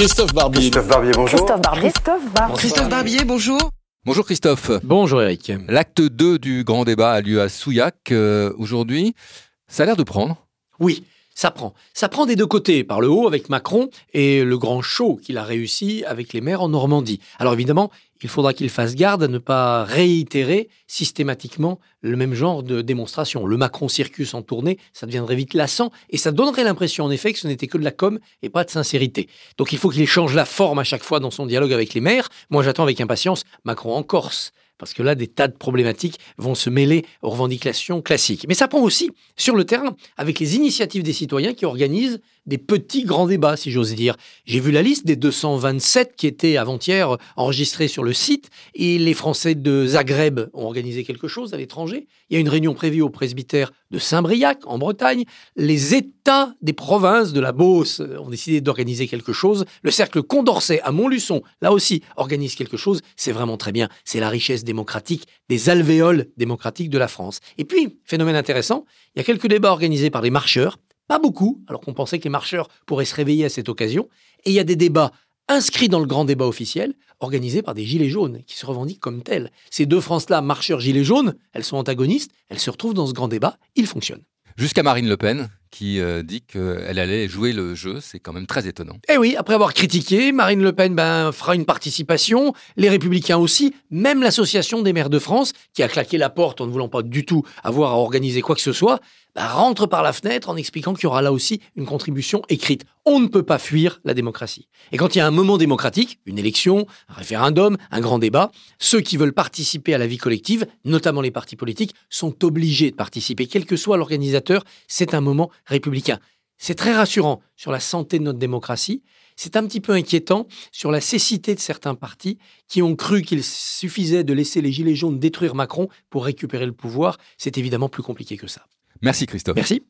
Christophe Barbier. Christophe Barbier, bonjour. Christophe Barbier. Christophe Barbier. Christophe Barbier, bonjour. Bonjour Christophe. Bonjour Eric. L'acte 2 du grand débat a lieu à Souillac euh, aujourd'hui. Ça a l'air de prendre. Oui, ça prend. Ça prend des deux côtés, par le haut avec Macron et le grand show qu'il a réussi avec les maires en Normandie. Alors évidemment, il faudra qu'il fasse garde à ne pas réitérer systématiquement le même genre de démonstration. Le Macron circus en tournée, ça deviendrait vite lassant et ça donnerait l'impression en effet que ce n'était que de la com et pas de sincérité. Donc il faut qu'il change la forme à chaque fois dans son dialogue avec les maires. Moi j'attends avec impatience Macron en Corse parce que là, des tas de problématiques vont se mêler aux revendications classiques. Mais ça prend aussi sur le terrain avec les initiatives des citoyens qui organisent des petits grands débats, si j'ose dire. J'ai vu la liste des 227 qui étaient avant-hier enregistrés sur le site, et les Français de Zagreb ont organisé quelque chose à l'étranger. Il y a une réunion prévue au presbytère de Saint-Briac, en Bretagne. Les États des provinces de la Beauce ont décidé d'organiser quelque chose. Le cercle Condorcet à Montluçon, là aussi, organise quelque chose. C'est vraiment très bien. C'est la richesse démocratique des alvéoles démocratiques de la France. Et puis, phénomène intéressant, il y a quelques débats organisés par des marcheurs pas beaucoup, alors qu'on pensait que les marcheurs pourraient se réveiller à cette occasion. Et il y a des débats inscrits dans le grand débat officiel, organisés par des gilets jaunes, qui se revendiquent comme tels. Ces deux France-là, marcheurs gilets jaunes, elles sont antagonistes, elles se retrouvent dans ce grand débat, ils fonctionnent. Jusqu'à Marine Le Pen, qui euh, dit qu'elle allait jouer le jeu, c'est quand même très étonnant. Eh oui, après avoir critiqué, Marine Le Pen ben, fera une participation, les Républicains aussi, même l'Association des maires de France, qui a claqué la porte en ne voulant pas du tout avoir à organiser quoi que ce soit, bah, rentre par la fenêtre en expliquant qu'il y aura là aussi une contribution écrite. On ne peut pas fuir la démocratie. Et quand il y a un moment démocratique, une élection, un référendum, un grand débat, ceux qui veulent participer à la vie collective, notamment les partis politiques, sont obligés de participer, quel que soit l'organisateur. C'est un moment républicain. C'est très rassurant sur la santé de notre démocratie. C'est un petit peu inquiétant sur la cécité de certains partis qui ont cru qu'il suffisait de laisser les Gilets jaunes détruire Macron pour récupérer le pouvoir. C'est évidemment plus compliqué que ça. Merci Christophe. Merci.